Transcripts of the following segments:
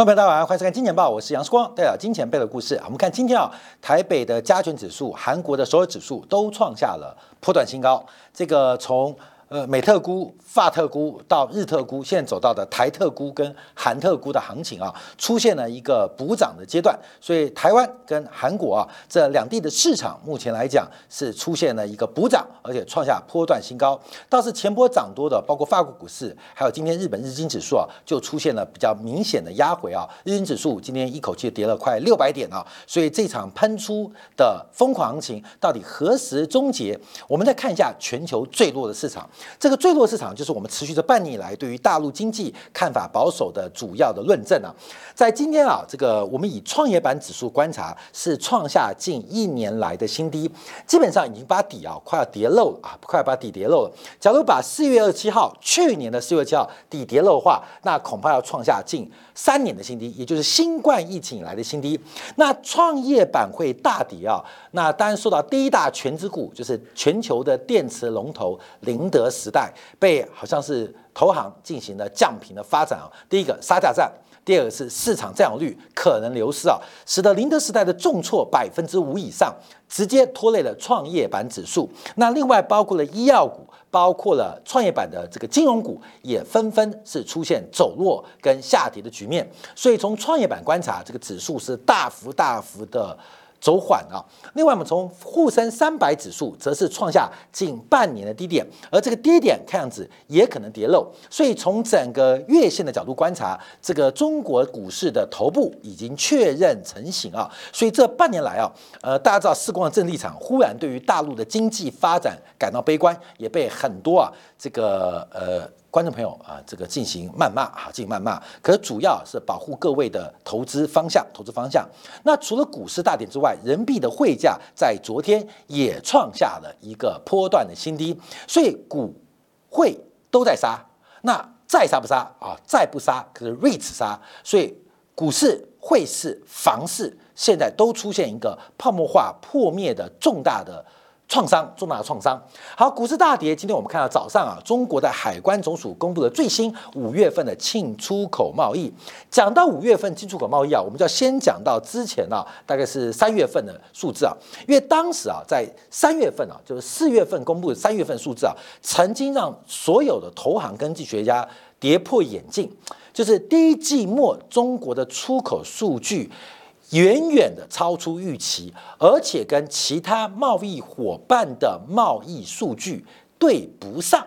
观众朋友大家晚上好，欢迎收看《金钱报》，我是杨世光，带表金钱背的故事。我们看今天啊，台北的加权指数、韩国的所有指数都创下了波段新高。这个从呃，美特估、法特估到日特估，现在走到的台特估跟韩特估的行情啊，出现了一个补涨的阶段。所以台湾跟韩国啊这两地的市场，目前来讲是出现了一个补涨，而且创下波段新高。倒是前波涨多的，包括法国股市，还有今天日本日经指数啊，就出现了比较明显的压回啊。日经指数今天一口气跌了快六百点啊，所以这场喷出的疯狂行情到底何时终结？我们再看一下全球最弱的市场。这个坠落市场就是我们持续这半年以来对于大陆经济看法保守的主要的论证啊。在今天啊，这个我们以创业板指数观察，是创下近一年来的新低，基本上已经把底啊快要跌漏了啊，快要把底跌漏了。假如把四月二十七号去年的四月七号底跌漏的话，那恐怕要创下近三年的新低，也就是新冠疫情以来的新低。那创业板会大跌啊，那当然受到第一大全资股就是全球的电池龙头宁德。时代被好像是投行进行了降频的发展啊，第一个杀价战，第二个是市场占有率可能流失啊，使得宁德时代的重挫百分之五以上，直接拖累了创业板指数。那另外包括了医药股，包括了创业板的这个金融股，也纷纷是出现走弱跟下跌的局面。所以从创业板观察，这个指数是大幅大幅的。走缓啊！另外，我们从沪深三百指数则是创下近半年的低点，而这个低点看样子也可能跌漏。所以，从整个月线的角度观察，这个中国股市的头部已经确认成型啊！所以这半年来啊，呃，大家知道四光的政立场忽然对于大陆的经济发展感到悲观，也被很多啊这个呃。观众朋友啊，这个进行谩骂啊，进行谩骂，可是主要是保护各位的投资方向，投资方向。那除了股市大跌之外，人民币的汇价在昨天也创下了一个波段的新低，所以股汇都在杀。那再杀不杀啊？再不杀，可是 REIT 杀。所以股市、汇市、房市现在都出现一个泡沫化破灭的重大的。创伤重大的创伤。好，股市大跌。今天我们看到早上啊，中国的海关总署公布了最新五月份的进出口贸易。讲到五月份进出口贸易啊，我们就要先讲到之前啊，大概是三月份的数字啊，因为当时啊，在三月份啊，就是四月份公布的三月份数字啊，曾经让所有的投行跟计学家跌破眼镜，就是第一季末中国的出口数据。远远的超出预期，而且跟其他贸易伙伴的贸易数据对不上，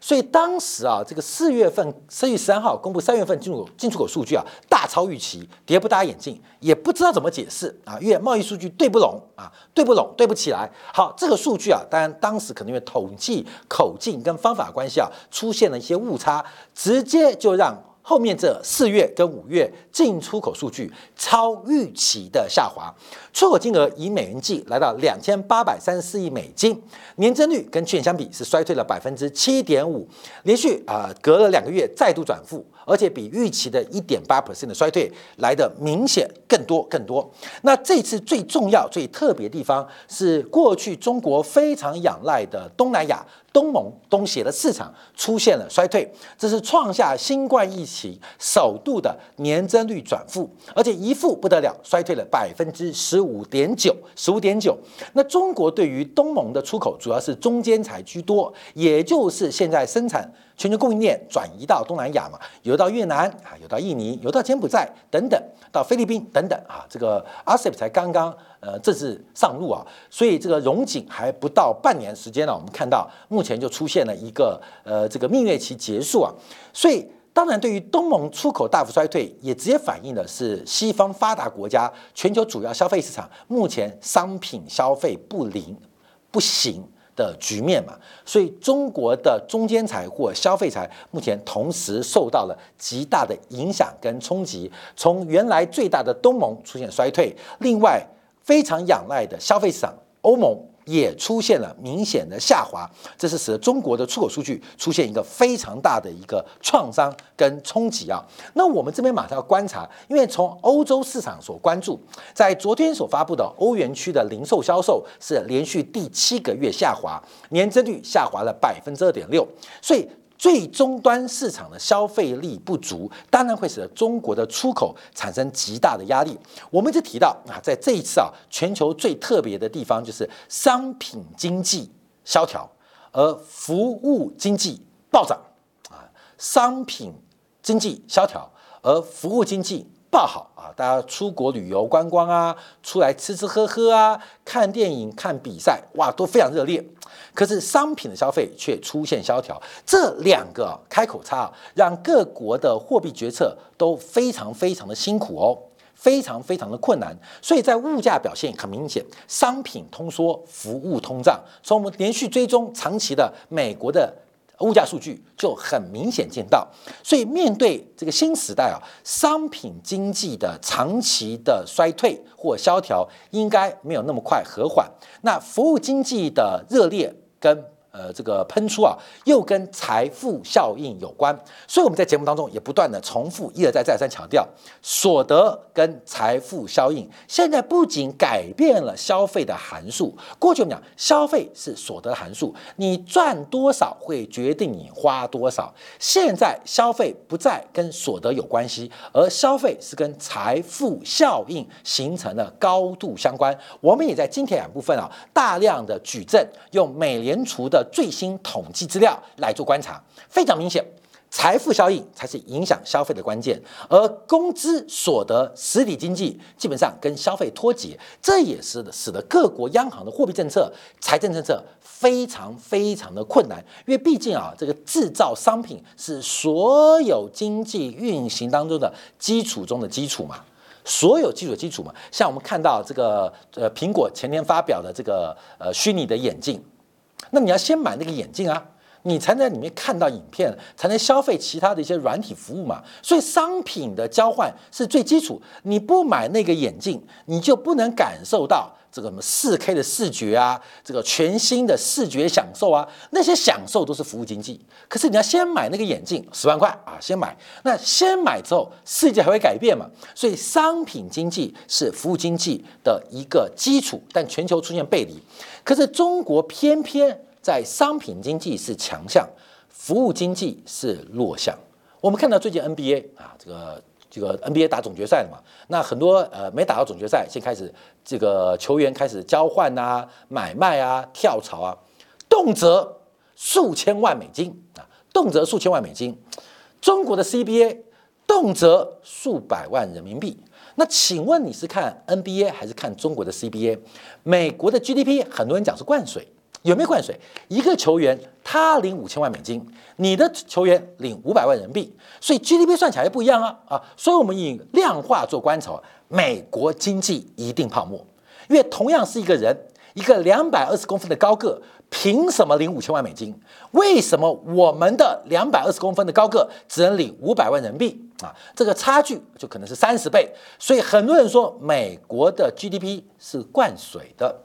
所以当时啊，这个四月份四月十三号公布三月份进入口进出口数据啊，大超预期，跌不大眼镜，也不知道怎么解释啊，因为贸易数据对不拢啊，对不拢，对不起来。好，这个数据啊，当然当时可能因为统计口径跟方法关系啊，出现了一些误差，直接就让。后面这四月跟五月进出口数据超预期的下滑，出口金额以美元计来到两千八百三十四亿美金，年增率跟去年相比是衰退了百分之七点五，连续啊隔了两个月再度转负。而且比预期的一点八 percent 的衰退来的明显更多更多。那这次最重要、最特别的地方是，过去中国非常仰赖的东南亚、东盟、东协的市场出现了衰退，这是创下新冠疫情首度的年增率转负，而且一负不得了，衰退了百分之十五点九，十五点九。那中国对于东盟的出口主要是中间材居多，也就是现在生产。全球供应链转移到东南亚嘛，有到越南啊，有到印尼，有到柬埔寨等等，到菲律宾等等啊，这个 RCEP 才刚刚呃正式上路啊，所以这个融景还不到半年时间呢，我们看到目前就出现了一个呃这个蜜月期结束啊，所以当然对于东盟出口大幅衰退，也直接反映的是西方发达国家全球主要消费市场目前商品消费不灵不行。的局面嘛，所以中国的中间材或消费材目前同时受到了极大的影响跟冲击，从原来最大的东盟出现衰退，另外非常仰赖的消费市场欧盟。也出现了明显的下滑，这是使得中国的出口数据出现一个非常大的一个创伤跟冲击啊。那我们这边马上要观察，因为从欧洲市场所关注，在昨天所发布的欧元区的零售销售是连续第七个月下滑，年增率下滑了百分之二点六，所以最终端市场的消费力不足，当然会使得中国的出口产生极大的压力。我们就提到啊，在这一次啊，全球最特别的地方就是商品经济萧条，而服务经济暴涨啊，商品经济萧条，而服务经济。爆好啊！大家出国旅游观光啊，出来吃吃喝喝啊，看电影、看比赛，哇，都非常热烈。可是商品的消费却出现萧条，这两个开口差，让各国的货币决策都非常非常的辛苦哦，非常非常的困难。所以在物价表现很明显，商品通缩，服务通胀。从我们连续追踪长期的美国的。物价数据就很明显见到，所以面对这个新时代啊，商品经济的长期的衰退或萧条，应该没有那么快和缓。那服务经济的热烈跟。呃，这个喷出啊，又跟财富效应有关，所以我们在节目当中也不断的重复，一而再再三强调，所得跟财富效应现在不仅改变了消费的函数，过去我们讲消费是所得函数，你赚多少会决定你花多少，现在消费不再跟所得有关系，而消费是跟财富效应形成了高度相关。我们也在今天两部分啊，大量的举证，用美联储的。最新统计资料来做观察，非常明显，财富效应才是影响消费的关键，而工资所得、实体经济基本上跟消费脱节，这也是使得各国央行的货币政策、财政政策非常非常的困难，因为毕竟啊，这个制造商品是所有经济运行当中的基础中的基础嘛，所有基础基础嘛，像我们看到这个呃，苹果前天发表的这个呃虚拟的眼镜。那你要先买那个眼镜啊，你才能在里面看到影片，才能消费其他的一些软体服务嘛。所以商品的交换是最基础。你不买那个眼镜，你就不能感受到这个什么四 K 的视觉啊，这个全新的视觉享受啊，那些享受都是服务经济。可是你要先买那个眼镜，十万块啊，先买。那先买之后，世界还会改变嘛？所以商品经济是服务经济的一个基础，但全球出现背离。可是中国偏偏在商品经济是强项，服务经济是弱项。我们看到最近 NBA 啊，这个这个 NBA 打总决赛了嘛？那很多呃没打到总决赛，先开始这个球员开始交换啊、买卖啊、跳槽啊，动辄数千万美金啊，动辄数千万美金。中国的 CBA 动辄数百万人民币。那请问你是看 NBA 还是看中国的 CBA？美国的 GDP 很多人讲是灌水，有没有灌水？一个球员他领五千万美金，你的球员领五百万人民币，所以 GDP 算起来不一样啊啊！所以我们以量化做观察，美国经济一定泡沫，因为同样是一个人，一个两百二十公分的高个。凭什么领五千万美金？为什么我们的两百二十公分的高个只能领五百万人民币啊？这个差距就可能是三十倍。所以很多人说美国的 GDP 是灌水的。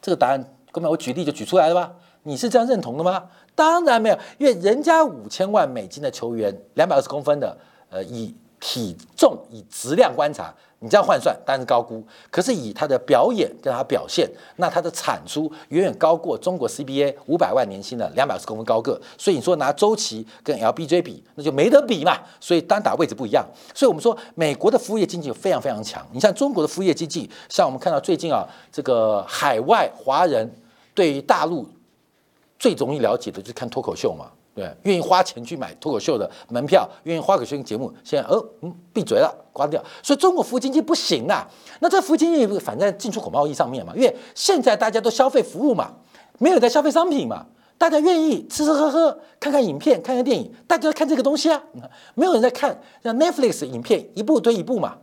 这个答案，哥们，我举例就举出来了吧？你是这样认同的吗？当然没有，因为人家五千万美金的球员，两百二十公分的，呃，以体重以质量观察。你这样换算当然是高估，可是以他的表演跟他表现，那他的产出远远高过中国 CBA 五百万年薪的两百二十公分高个，所以你说拿周琦跟 LBJ 比，那就没得比嘛。所以单打位置不一样，所以我们说美国的服务业经济非常非常强。你像中国的服务业经济，像我们看到最近啊，这个海外华人对于大陆最容易了解的就是看脱口秀嘛。对，愿意花钱去买脱口秀的门票，愿意花口秀节目，现在哦，嗯，闭嘴了，关掉。所以中国服务经济不行啊。那这服务经济反在进出口贸易上面嘛，因为现在大家都消费服务嘛，没有在消费商品嘛。大家愿意吃吃喝喝，看看影片，看看电影，大家都看这个东西啊。没有人在看像 Netflix 影片一部推一部嘛。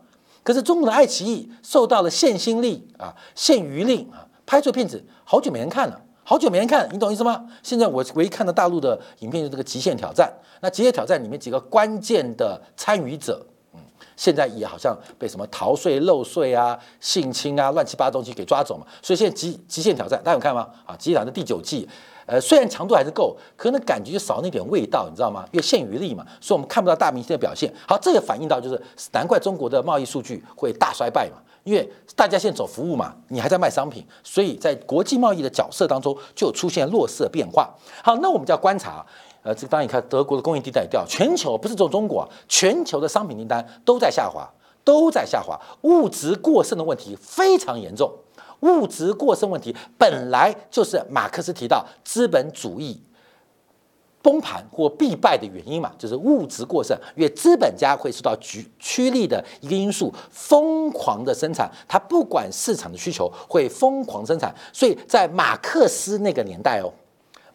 可是中国的爱奇艺受到了限薪令啊、限娱令啊，拍出片子好久没人看了。好久没人看，你懂意思吗？现在我唯一看到大陆的影片是这个《极限挑战》，那《极限挑战》里面几个关键的参与者，嗯，现在也好像被什么逃税漏税啊、性侵啊、乱七八糟东西给抓走嘛。所以现在《极极限挑战》大家有看吗？啊，《极限挑战》第九季，呃，虽然强度还是够，可能感觉就少那点味道，你知道吗？因为限于力嘛，所以我们看不到大明星的表现。好，这也反映到就是难怪中国的贸易数据会大衰败嘛。因为大家现在走服务嘛，你还在卖商品，所以在国际贸易的角色当中就出现弱势变化。好，那我们就要观察呃，这当然你看德国的供应订单也掉，全球不是只有中国，全球的商品订单都在下滑，都在下滑，物质过剩的问题非常严重。物质过剩问题本来就是马克思提到资本主义崩盘或必败的原因嘛，就是物质过剩，因为资本家会受到局趋利的一个因素，疯狂的生产，他不管市场的需求会疯狂生产，所以在马克思那个年代哦。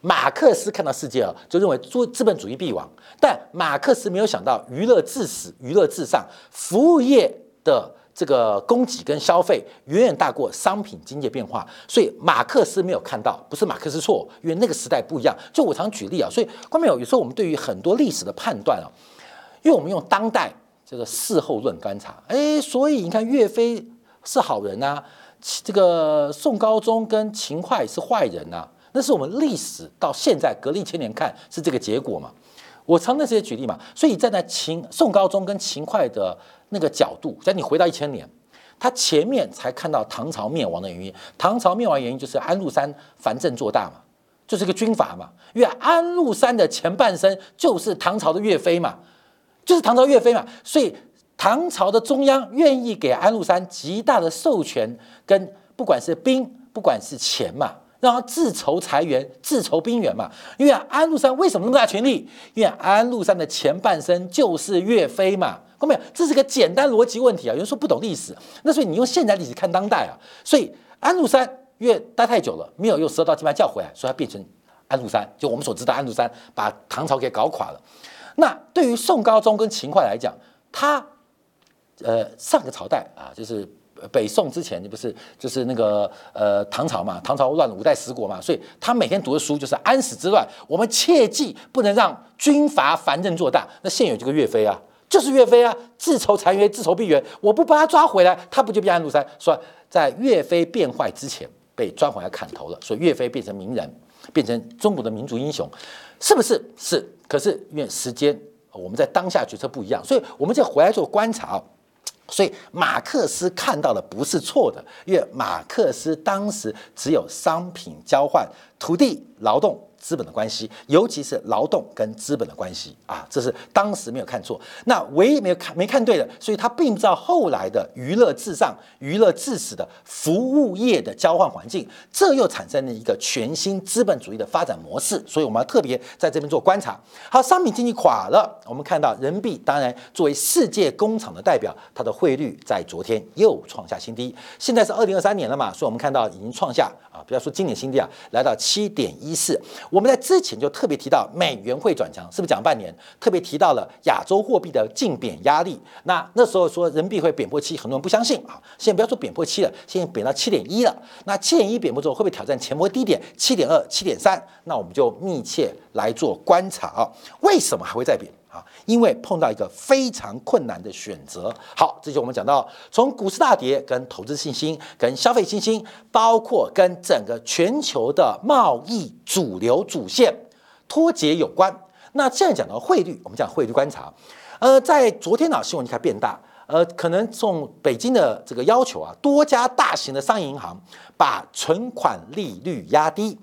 马克思看到世界啊，就认为做资本主义必亡。但马克思没有想到，娱乐至死，娱乐至上，服务业的这个供给跟消费远远大过商品经济变化。所以马克思没有看到，不是马克思错，因为那个时代不一样。就我常举例啊，所以观众有有时候我们对于很多历史的判断啊，因为我们用当代这个事后论观察，哎，所以你看岳飞是好人呐，这个宋高宗跟秦桧是坏人呐。那是我们历史到现在隔历千年看是这个结果嘛？我常那些举例嘛，所以站在秦宋高宗跟秦桧的那个角度，在你回到一千年，他前面才看到唐朝灭亡的原因。唐朝灭亡原因就是安禄山藩镇做大嘛，就是个军阀嘛。因为安禄山的前半生就是唐朝的岳飞嘛，就是唐朝岳飞嘛，所以唐朝的中央愿意给安禄山极大的授权，跟不管是兵，不管是钱嘛。让他自筹财源、自筹兵源嘛。因为安禄山为什么那么大权力？因为安禄山的前半生就是岳飞嘛。看到没有？这是个简单逻辑问题啊。有人说不懂历史，那所以你用现代历史看当代啊。所以安禄山因为待太久了，没有用十二道金牌叫回来，所以他变成安禄山。就我们所知道，安禄山把唐朝给搞垮了。那对于宋高宗跟秦桧来讲，他呃上个朝代啊，就是。北宋之前，你不是就是那个呃唐朝嘛？唐朝乱了五代十国嘛，所以他每天读的书就是安史之乱。我们切记不能让军阀藩镇做大。那现有这个岳飞啊，就是岳飞啊，自筹残垣，自筹兵源。我不把他抓回来，他不就变安禄山？说在岳飞变坏之前被抓回来砍头了，所以岳飞变成名人，变成中国的民族英雄，是不是？是。可是因为时间，我们在当下决策不一样，所以我们再回来做观察。所以马克思看到的不是错的，因为马克思当时只有商品交换、土地、劳动。资本的关系，尤其是劳动跟资本的关系啊，这是当时没有看错。那唯一没有看没看对的，所以他并不知道后来的娱乐至上、娱乐至死的服务业的交换环境，这又产生了一个全新资本主义的发展模式。所以我们要特别在这边做观察。好，商品经济垮了，我们看到人民币当然作为世界工厂的代表，它的汇率在昨天又创下新低。现在是二零二三年了嘛，所以我们看到已经创下啊，不要说今年新低啊，来到七点一四。我们在之前就特别提到美元会转强，是不是讲半年？特别提到了亚洲货币的净贬压力。那那时候说人民币会贬破七，很多人不相信啊。现在不要说贬破七了，现在贬到七点一了。那七点一贬破之后，会不会挑战前波低点七点二、七点三？那我们就密切来做观察啊。为什么还会再贬？啊因为碰到一个非常困难的选择。好，这就我们讲到，从股市大跌、跟投资信心、跟消费信心，包括跟整个全球的贸易主流主线脱节有关。那现在讲到汇率，我们讲汇率观察。呃，在昨天呢，新闻就开始变大。呃，可能从北京的这个要求啊，多家大型的商业银行把存款利率压低。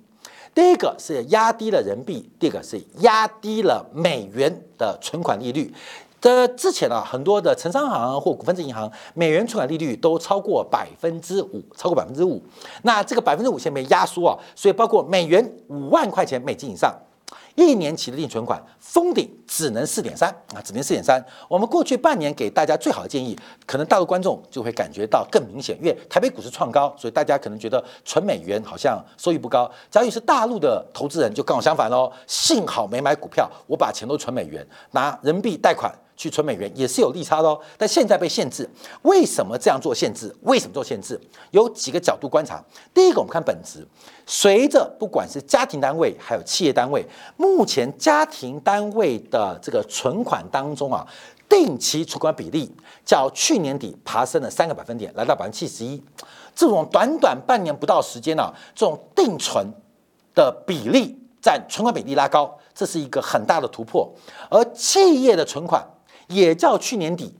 第一个是压低了人民币，第二个是压低了美元的存款利率。这之前啊，很多的城商行或股份制银行美元存款利率都超过百分之五，超过百分之五。那这个百分之五现在被压缩啊，所以包括美元五万块钱美金以上。一年期的定存款封顶只能四点三啊，只能四点三。我们过去半年给大家最好的建议，可能大陆观众就会感觉到更明显，因为台北股市创高，所以大家可能觉得存美元好像收益不高。假如是大陆的投资人，就刚好相反喽。幸好没买股票，我把钱都存美元，拿人民币贷款。去存美元也是有利差的。哦，但现在被限制，为什么这样做？限制？为什么做限制？有几个角度观察。第一个，我们看本质，随着不管是家庭单位还有企业单位，目前家庭单位的这个存款当中啊，定期存款比例较去年底爬升了三个百分点，来到百分之七十一。这种短短半年不到时间呢，这种定存的比例占存款比例拉高，这是一个很大的突破。而企业的存款。也较去年底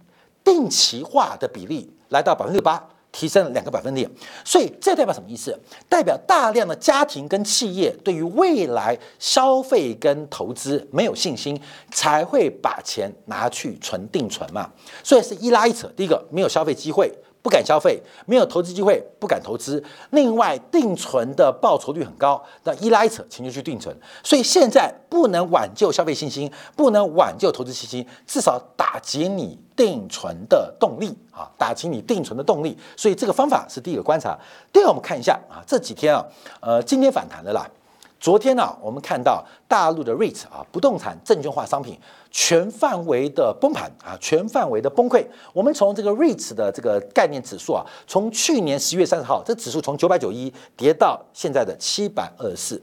定期化的比例来到百分之八，提升了两个百分点，所以这代表什么意思？代表大量的家庭跟企业对于未来消费跟投资没有信心，才会把钱拿去存定存嘛。所以是一拉一扯，第一个没有消费机会。不敢消费，没有投资机会，不敢投资。另外，定存的报酬率很高，那一拉一扯，钱就去定存。所以现在不能挽救消费信心，不能挽救投资信心，至少打击你定存的动力啊，打击你定存的动力。所以这个方法是第一个观察。第二，我们看一下啊，这几天啊，呃，今天反弹的啦。昨天呢，我们看到大陆的 REIT 啊，不动产证券化商品全范围的崩盘啊，全范围的崩溃。我们从这个 REIT 的这个概念指数啊，从去年十月三十号，这指数从九百九一跌到现在的七百二十四。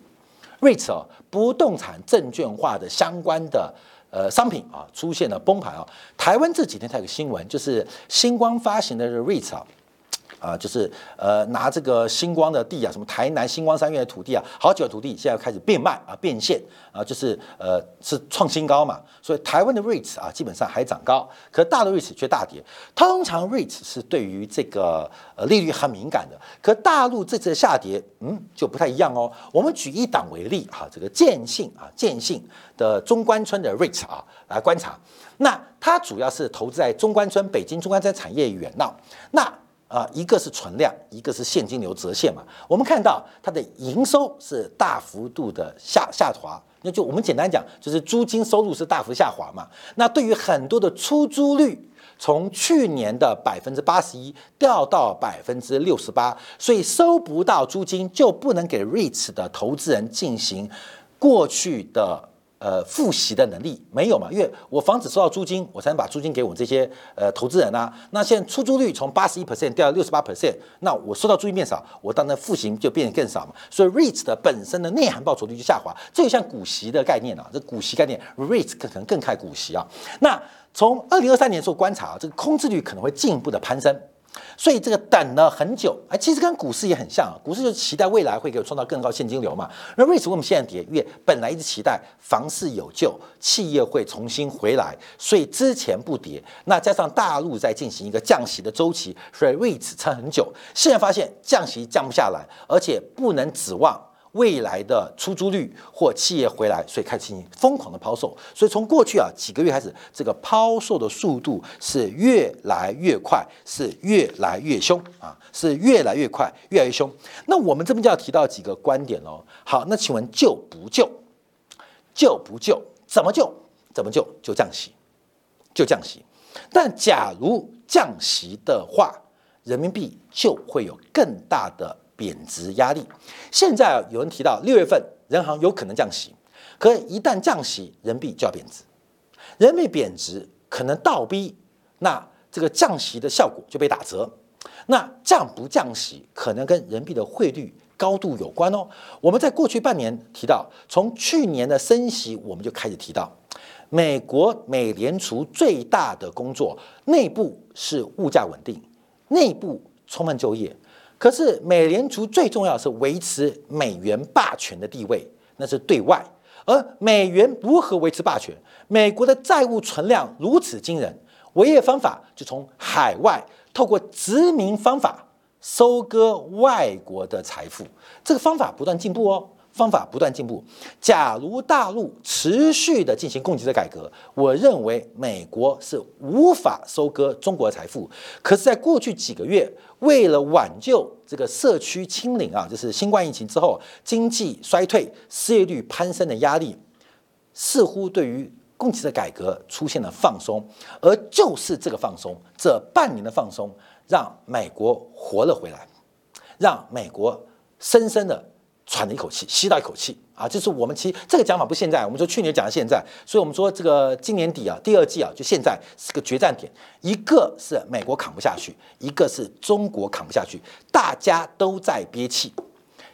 REIT 啊，不动产证券化的相关的呃商品啊，出现了崩盘啊。台湾这几天才有个新闻，就是星光发行的 REIT 啊。啊，就是呃拿这个星光的地啊，什么台南星光三院的土地啊，好几个土地现在开始变卖啊，变现啊，就是呃是创新高嘛，所以台湾的 REITs 啊基本上还涨高，可大陆 REITs 却大跌。通常 REITs 是对于这个呃利率很敏感的，可大陆这次的下跌，嗯就不太一样哦。我们举一档为例哈，这个建信啊，建信的中关村的 REITs 啊来观察，那它主要是投资在中关村，北京中关村产业园闹，那。啊，一个是存量，一个是现金流折现嘛。我们看到它的营收是大幅度的下下滑，那就我们简单讲，就是租金收入是大幅下滑嘛。那对于很多的出租率，从去年的百分之八十一掉到百分之六十八，所以收不到租金就不能给 REITs 的投资人进行过去的。呃，付息的能力没有嘛？因为我房子收到租金，我才能把租金给我这些呃投资人啊。那现在出租率从八十一 percent 掉到六十八 percent，那我收到租金变少，我当然付息就变得更少嘛。所以 REIT 的本身的内涵报酬率就下滑，这就像股息的概念啊。这股息概念 REITs 可能更看股息啊。那从二零二三年做观察，这个空置率可能会进一步的攀升。所以这个等了很久，哎，其实跟股市也很像啊。股市就是期待未来会给我创造更高现金流嘛。那为什么我们现在跌？因为本来一直期待房市有救，企业会重新回来，所以之前不跌。那加上大陆在进行一个降息的周期，所以为此撑很久。现在发现降息降不下来，而且不能指望。未来的出租率或企业回来，所以开始进行疯狂的抛售。所以从过去啊几个月开始，这个抛售的速度是越来越快，是越来越凶啊，是越来越快，越来越凶。那我们这边就要提到几个观点喽。好，那请问救不救？救不救？怎么救？怎么救？就降息，就降息。但假如降息的话，人民币就会有更大的。贬值压力，现在，有人提到六月份人行有可能降息，可一旦降息，人民币就要贬值，人民币贬值可能倒逼，那这个降息的效果就被打折，那降不降息可能跟人民币的汇率高度有关哦。我们在过去半年提到，从去年的升息我们就开始提到，美国美联储最大的工作，内部是物价稳定，内部充分就业。可是美联储最重要是维持美元霸权的地位，那是对外。而美元如何维持霸权？美国的债务存量如此惊人，唯一的方法就从海外透过殖民方法收割外国的财富。这个方法不断进步哦。方法不断进步。假如大陆持续的进行供给侧改革，我认为美国是无法收割中国的财富。可是，在过去几个月，为了挽救这个社区清零啊，就是新冠疫情之后经济衰退、失业率攀升的压力，似乎对于供给侧改革出现了放松。而就是这个放松，这半年的放松，让美国活了回来，让美国深深的。喘了一口气，吸到一口气啊！就是我们其实这个讲法不现在，我们说去年讲的现在，所以我们说这个今年底啊，第二季啊，就现在是个决战点，一个是美国扛不下去，一个是中国扛不下去，大家都在憋气，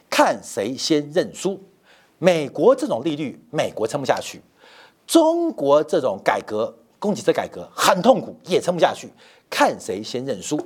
看谁先认输。美国这种利率，美国撑不下去；中国这种改革，供给侧改革很痛苦，也撑不下去，看谁先认输，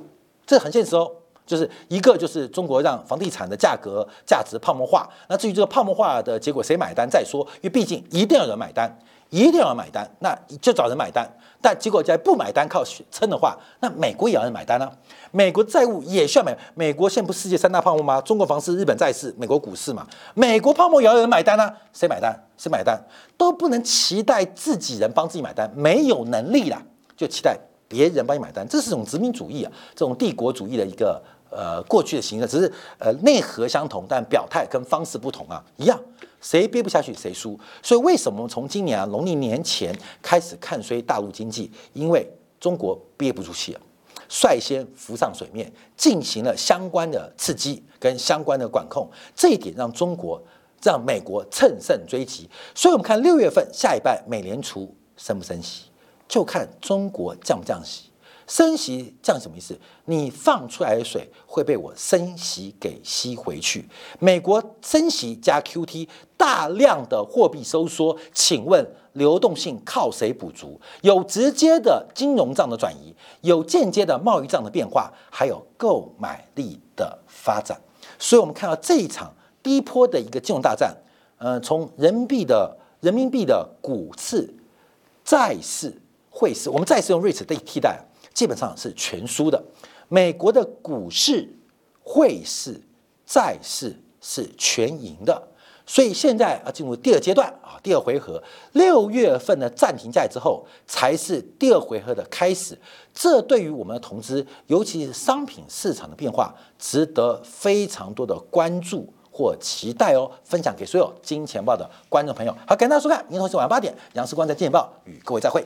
这很现实哦。就是一个就是中国让房地产的价格价值泡沫化，那至于这个泡沫化的结果谁买单再说，因为毕竟一定要有人买单，一定要买单，那就找人买单。但结果在不买单靠撑的话，那美国也要人买单呢？美国债务也需要买。美国现在不世界三大泡沫吗？中国房市、日本债市、美国股市嘛。美国泡沫也要有人买单呢？谁买单？谁买单？都不能期待自己人帮自己买单，没有能力啦，就期待别人帮你买单，这是一种殖民主义啊，这种帝国主义的一个呃过去的形式，只是呃内核相同，但表态跟方式不同啊，一样。谁憋不下去谁输，所以为什么从今年啊农历年前开始看衰大陆经济？因为中国憋不住气了，率先浮上水面，进行了相关的刺激跟相关的管控，这一点让中国让美国乘胜追击。所以我们看六月份下一半美联储升不升息，就看中国降不降息。升息降什么意思？你放出来的水会被我升息给吸回去。美国升息加 QT，大量的货币收缩，请问流动性靠谁补足？有直接的金融账的转移，有间接的贸易账的变化，还有购买力的发展。所以，我们看到这一场低坡的一个金融大战，呃，从人民币的人民币的股市、债市、汇市，我们再次用瑞士代替代。基本上是全输的，美国的股市、汇市、债市是全赢的，所以现在要进入第二阶段啊，第二回合，六月份的暂停债之后，才是第二回合的开始。这对于我们的投资，尤其是商品市场的变化，值得非常多的关注或期待哦。分享给所有金钱报的观众朋友。好，感谢大家收看，明天同时晚八点，杨世光在金钱报与各位再会。